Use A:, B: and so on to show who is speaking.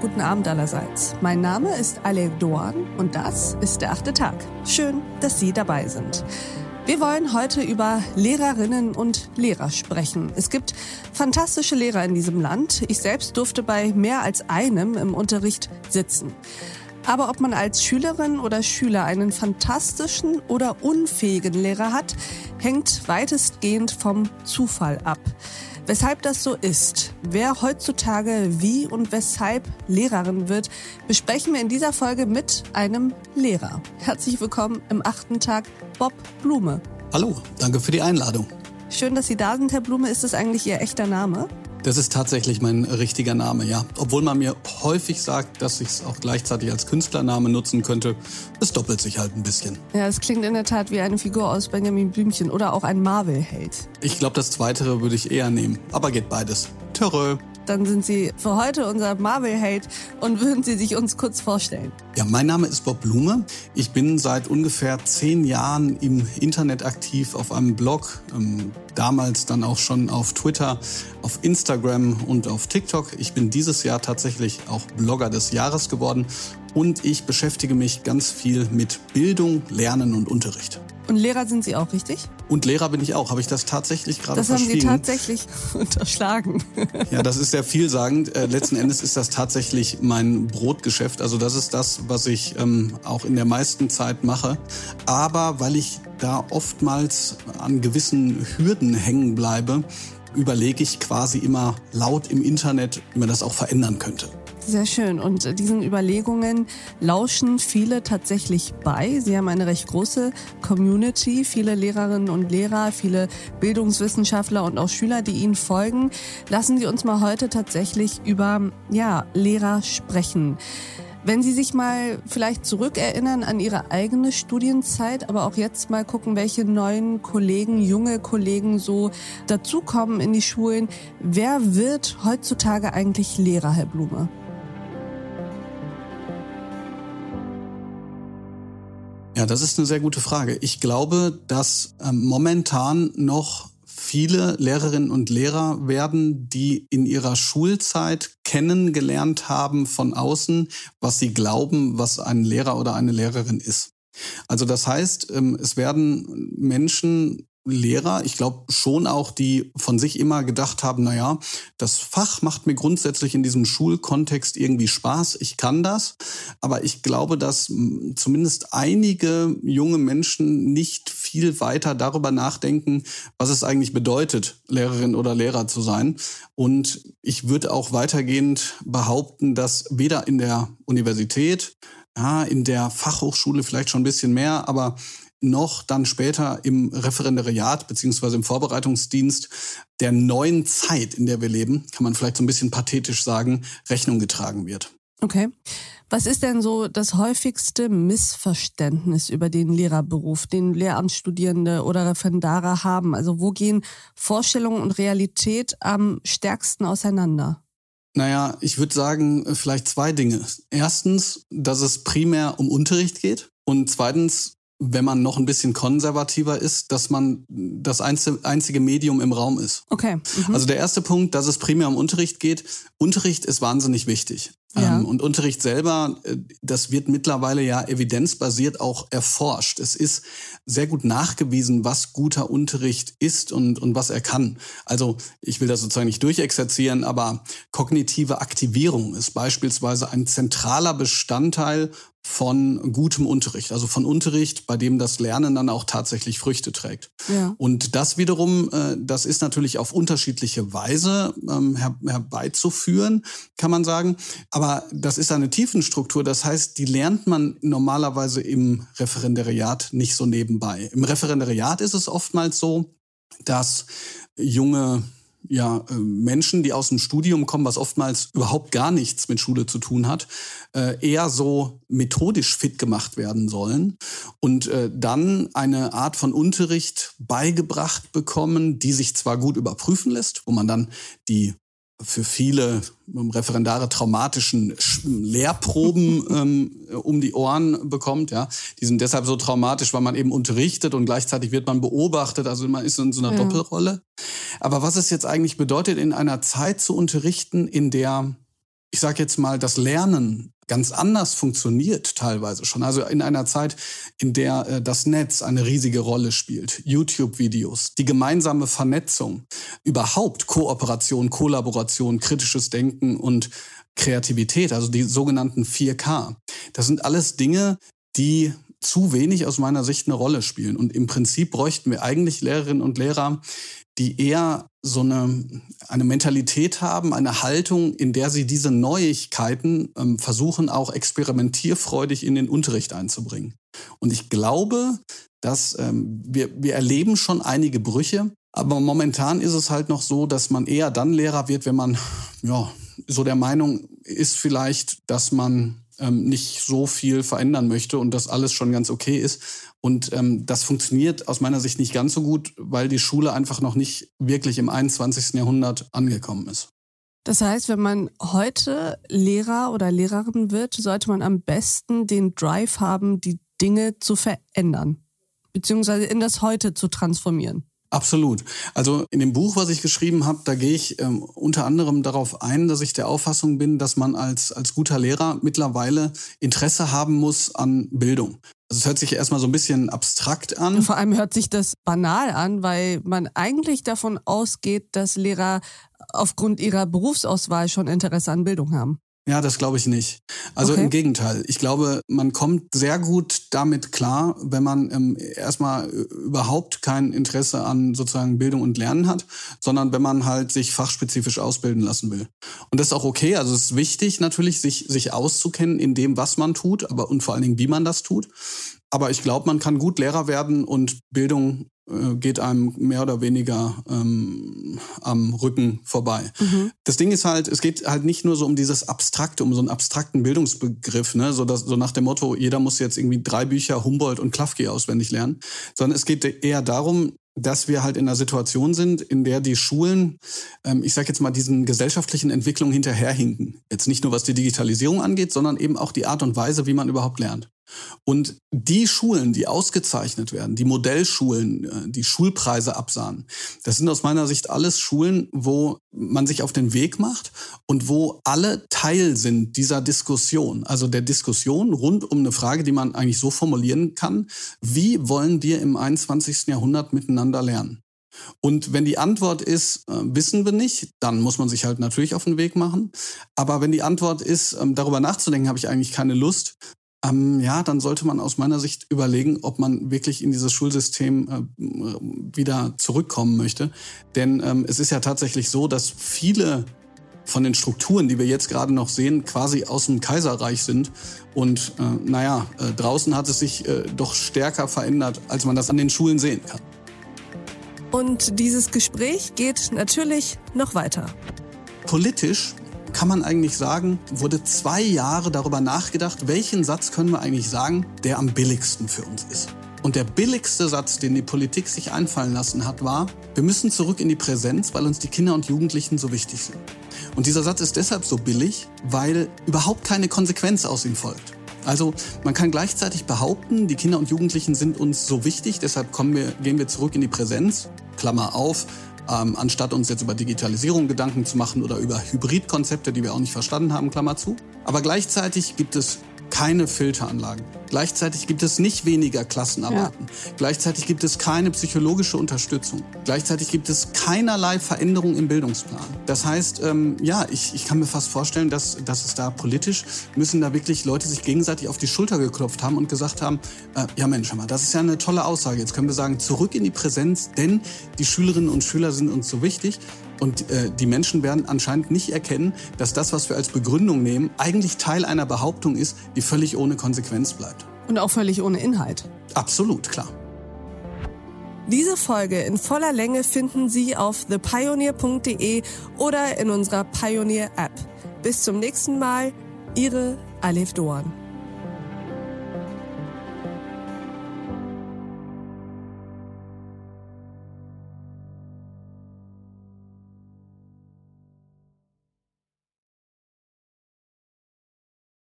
A: guten Abend allerseits. Mein Name ist Alev Doan und das ist der achte Tag. Schön, dass Sie dabei sind. Wir wollen heute über Lehrerinnen und Lehrer sprechen. Es gibt fantastische Lehrer in diesem Land. Ich selbst durfte bei mehr als einem im Unterricht sitzen. Aber ob man als Schülerin oder Schüler einen fantastischen oder unfähigen Lehrer hat, hängt weitestgehend vom Zufall ab. Weshalb das so ist, wer heutzutage wie und weshalb Lehrerin wird, besprechen wir in dieser Folge mit einem Lehrer. Herzlich willkommen im achten Tag, Bob Blume.
B: Hallo, danke für die Einladung.
A: Schön, dass Sie da sind, Herr Blume. Ist das eigentlich Ihr echter Name?
B: Das ist tatsächlich mein richtiger Name, ja. Obwohl man mir häufig sagt, dass ich es auch gleichzeitig als Künstlername nutzen könnte. Es doppelt sich halt ein bisschen.
A: Ja, es klingt in der Tat wie eine Figur aus Benjamin Blümchen oder auch ein Marvel-Held.
B: Ich glaube, das Zweite würde ich eher nehmen. Aber geht beides. Törö
A: dann sind Sie für heute unser Marvel-Held und würden Sie sich uns kurz vorstellen?
B: Ja, mein Name ist Bob Blume. Ich bin seit ungefähr zehn Jahren im Internet aktiv auf einem Blog, ähm, damals dann auch schon auf Twitter, auf Instagram und auf TikTok. Ich bin dieses Jahr tatsächlich auch Blogger des Jahres geworden und ich beschäftige mich ganz viel mit Bildung, Lernen und Unterricht.
A: Und Lehrer sind Sie auch, richtig?
B: Und Lehrer bin ich auch. Habe ich das tatsächlich gerade
A: verschwiegen? Das haben Sie tatsächlich unterschlagen.
B: ja, das ist sehr vielsagend. Äh, letzten Endes ist das tatsächlich mein Brotgeschäft. Also das ist das, was ich ähm, auch in der meisten Zeit mache. Aber weil ich da oftmals an gewissen Hürden hängen bleibe, überlege ich quasi immer laut im Internet, wie man das auch verändern könnte.
A: Sehr schön. Und diesen Überlegungen lauschen viele tatsächlich bei. Sie haben eine recht große Community, viele Lehrerinnen und Lehrer, viele Bildungswissenschaftler und auch Schüler, die Ihnen folgen. Lassen Sie uns mal heute tatsächlich über ja, Lehrer sprechen. Wenn Sie sich mal vielleicht zurückerinnern an Ihre eigene Studienzeit, aber auch jetzt mal gucken, welche neuen Kollegen, junge Kollegen so dazukommen in die Schulen. Wer wird heutzutage eigentlich Lehrer, Herr Blume?
B: Ja, das ist eine sehr gute Frage. Ich glaube, dass ähm, momentan noch viele Lehrerinnen und Lehrer werden, die in ihrer Schulzeit kennengelernt haben von außen, was sie glauben, was ein Lehrer oder eine Lehrerin ist. Also das heißt, ähm, es werden Menschen Lehrer, ich glaube schon auch, die von sich immer gedacht haben, na ja, das Fach macht mir grundsätzlich in diesem Schulkontext irgendwie Spaß, ich kann das, aber ich glaube, dass zumindest einige junge Menschen nicht viel weiter darüber nachdenken, was es eigentlich bedeutet, Lehrerin oder Lehrer zu sein. Und ich würde auch weitergehend behaupten, dass weder in der Universität, ja, in der Fachhochschule vielleicht schon ein bisschen mehr, aber noch dann später im Referendariat beziehungsweise im Vorbereitungsdienst der neuen Zeit, in der wir leben, kann man vielleicht so ein bisschen pathetisch sagen, Rechnung getragen wird.
A: Okay. Was ist denn so das häufigste Missverständnis über den Lehrerberuf, den Lehramtsstudierende oder Referendare haben? Also wo gehen Vorstellung und Realität am stärksten auseinander?
B: Naja, ich würde sagen, vielleicht zwei Dinge. Erstens, dass es primär um Unterricht geht. Und zweitens, wenn man noch ein bisschen konservativer ist, dass man das einzige Medium im Raum ist.
A: Okay. Mhm.
B: Also der erste Punkt, dass es primär um Unterricht geht. Unterricht ist wahnsinnig wichtig. Ja. Ähm, und Unterricht selber, äh, das wird mittlerweile ja evidenzbasiert auch erforscht. Es ist sehr gut nachgewiesen, was guter Unterricht ist und, und was er kann. Also ich will das sozusagen nicht durchexerzieren, aber kognitive Aktivierung ist beispielsweise ein zentraler Bestandteil von gutem Unterricht, also von Unterricht, bei dem das Lernen dann auch tatsächlich Früchte trägt. Ja. Und das wiederum, äh, das ist natürlich auf unterschiedliche Weise ähm, herbeizuführen, kann man sagen. Aber das ist eine Tiefenstruktur. Das heißt, die lernt man normalerweise im Referendariat nicht so nebenbei. Im Referendariat ist es oftmals so, dass junge ja, äh, Menschen, die aus dem Studium kommen, was oftmals überhaupt gar nichts mit Schule zu tun hat, äh, eher so methodisch fit gemacht werden sollen und äh, dann eine Art von Unterricht beigebracht bekommen, die sich zwar gut überprüfen lässt, wo man dann die für viele Referendare traumatischen Lehrproben ähm, um die Ohren bekommt. Ja, die sind deshalb so traumatisch, weil man eben unterrichtet und gleichzeitig wird man beobachtet. Also man ist in so einer ja. Doppelrolle. Aber was es jetzt eigentlich bedeutet, in einer Zeit zu unterrichten, in der ich sage jetzt mal, das Lernen ganz anders funktioniert teilweise schon. Also in einer Zeit, in der äh, das Netz eine riesige Rolle spielt, YouTube-Videos, die gemeinsame Vernetzung, überhaupt Kooperation, Kollaboration, kritisches Denken und Kreativität, also die sogenannten 4K. Das sind alles Dinge, die zu wenig aus meiner Sicht eine Rolle spielen. Und im Prinzip bräuchten wir eigentlich Lehrerinnen und Lehrer, die eher so eine, eine Mentalität haben, eine Haltung, in der sie diese Neuigkeiten ähm, versuchen, auch experimentierfreudig in den Unterricht einzubringen. Und ich glaube, dass ähm, wir, wir erleben schon einige Brüche, aber momentan ist es halt noch so, dass man eher dann Lehrer wird, wenn man ja, so der Meinung ist vielleicht, dass man ähm, nicht so viel verändern möchte und dass alles schon ganz okay ist. Und ähm, das funktioniert aus meiner Sicht nicht ganz so gut, weil die Schule einfach noch nicht wirklich im 21. Jahrhundert angekommen ist.
A: Das heißt, wenn man heute Lehrer oder Lehrerin wird, sollte man am besten den Drive haben, die Dinge zu verändern, beziehungsweise in das Heute zu transformieren.
B: Absolut. Also in dem Buch, was ich geschrieben habe, da gehe ich ähm, unter anderem darauf ein, dass ich der Auffassung bin, dass man als, als guter Lehrer mittlerweile Interesse haben muss an Bildung. Also es hört sich erstmal so ein bisschen abstrakt an.
A: Vor allem hört sich das banal an, weil man eigentlich davon ausgeht, dass Lehrer aufgrund ihrer Berufsauswahl schon Interesse an Bildung haben.
B: Ja, das glaube ich nicht. Also okay. im Gegenteil. Ich glaube, man kommt sehr gut damit klar, wenn man ähm, erstmal überhaupt kein Interesse an sozusagen Bildung und Lernen hat, sondern wenn man halt sich fachspezifisch ausbilden lassen will. Und das ist auch okay. Also es ist wichtig natürlich, sich, sich auszukennen in dem, was man tut, aber und vor allen Dingen, wie man das tut. Aber ich glaube, man kann gut Lehrer werden und Bildung äh, geht einem mehr oder weniger ähm, am Rücken vorbei. Mhm. Das Ding ist halt, es geht halt nicht nur so um dieses Abstrakte, um so einen abstrakten Bildungsbegriff, ne? so, dass, so nach dem Motto, jeder muss jetzt irgendwie drei Bücher Humboldt und Klafki auswendig lernen, sondern es geht eher darum, dass wir halt in einer Situation sind, in der die Schulen, ähm, ich sage jetzt mal, diesen gesellschaftlichen Entwicklungen hinterherhinken. Jetzt nicht nur was die Digitalisierung angeht, sondern eben auch die Art und Weise, wie man überhaupt lernt. Und die Schulen, die ausgezeichnet werden, die Modellschulen, äh, die Schulpreise absahen, das sind aus meiner Sicht alles Schulen, wo man sich auf den Weg macht und wo alle Teil sind dieser Diskussion, also der Diskussion rund um eine Frage, die man eigentlich so formulieren kann, wie wollen wir im 21. Jahrhundert miteinander lernen? Und wenn die Antwort ist, äh, wissen wir nicht, dann muss man sich halt natürlich auf den Weg machen. Aber wenn die Antwort ist, ähm, darüber nachzudenken, habe ich eigentlich keine Lust, ähm, ja, dann sollte man aus meiner Sicht überlegen, ob man wirklich in dieses Schulsystem äh, wieder zurückkommen möchte. Denn ähm, es ist ja tatsächlich so, dass viele von den Strukturen, die wir jetzt gerade noch sehen, quasi aus dem Kaiserreich sind. Und äh, naja, äh, draußen hat es sich äh, doch stärker verändert, als man das an den Schulen sehen kann.
A: Und dieses Gespräch geht natürlich noch weiter.
B: Politisch kann man eigentlich sagen, wurde zwei Jahre darüber nachgedacht, welchen Satz können wir eigentlich sagen, der am billigsten für uns ist. Und der billigste Satz, den die Politik sich einfallen lassen hat, war, wir müssen zurück in die Präsenz, weil uns die Kinder und Jugendlichen so wichtig sind. Und dieser Satz ist deshalb so billig, weil überhaupt keine Konsequenz aus ihm folgt. Also man kann gleichzeitig behaupten, die Kinder und Jugendlichen sind uns so wichtig, deshalb wir, gehen wir zurück in die Präsenz, Klammer auf, ähm, anstatt uns jetzt über Digitalisierung Gedanken zu machen oder über Hybridkonzepte, die wir auch nicht verstanden haben, Klammer zu. Aber gleichzeitig gibt es keine Filteranlagen. Gleichzeitig gibt es nicht weniger Klassenarbeiten. Ja. Gleichzeitig gibt es keine psychologische Unterstützung. Gleichzeitig gibt es keinerlei Veränderung im Bildungsplan. Das heißt, ähm, ja, ich, ich kann mir fast vorstellen, dass, dass es da politisch müssen da wirklich Leute sich gegenseitig auf die Schulter geklopft haben und gesagt haben, äh, ja Mensch, mal, das ist ja eine tolle Aussage. Jetzt können wir sagen, zurück in die Präsenz, denn die Schülerinnen und Schüler sind uns so wichtig. Und äh, die Menschen werden anscheinend nicht erkennen, dass das, was wir als Begründung nehmen, eigentlich Teil einer Behauptung ist, die völlig ohne Konsequenz bleibt.
A: Und auch völlig ohne Inhalt.
B: Absolut, klar.
A: Diese Folge in voller Länge finden Sie auf thepioneer.de oder in unserer Pioneer App. Bis zum nächsten Mal, Ihre Alef Doan.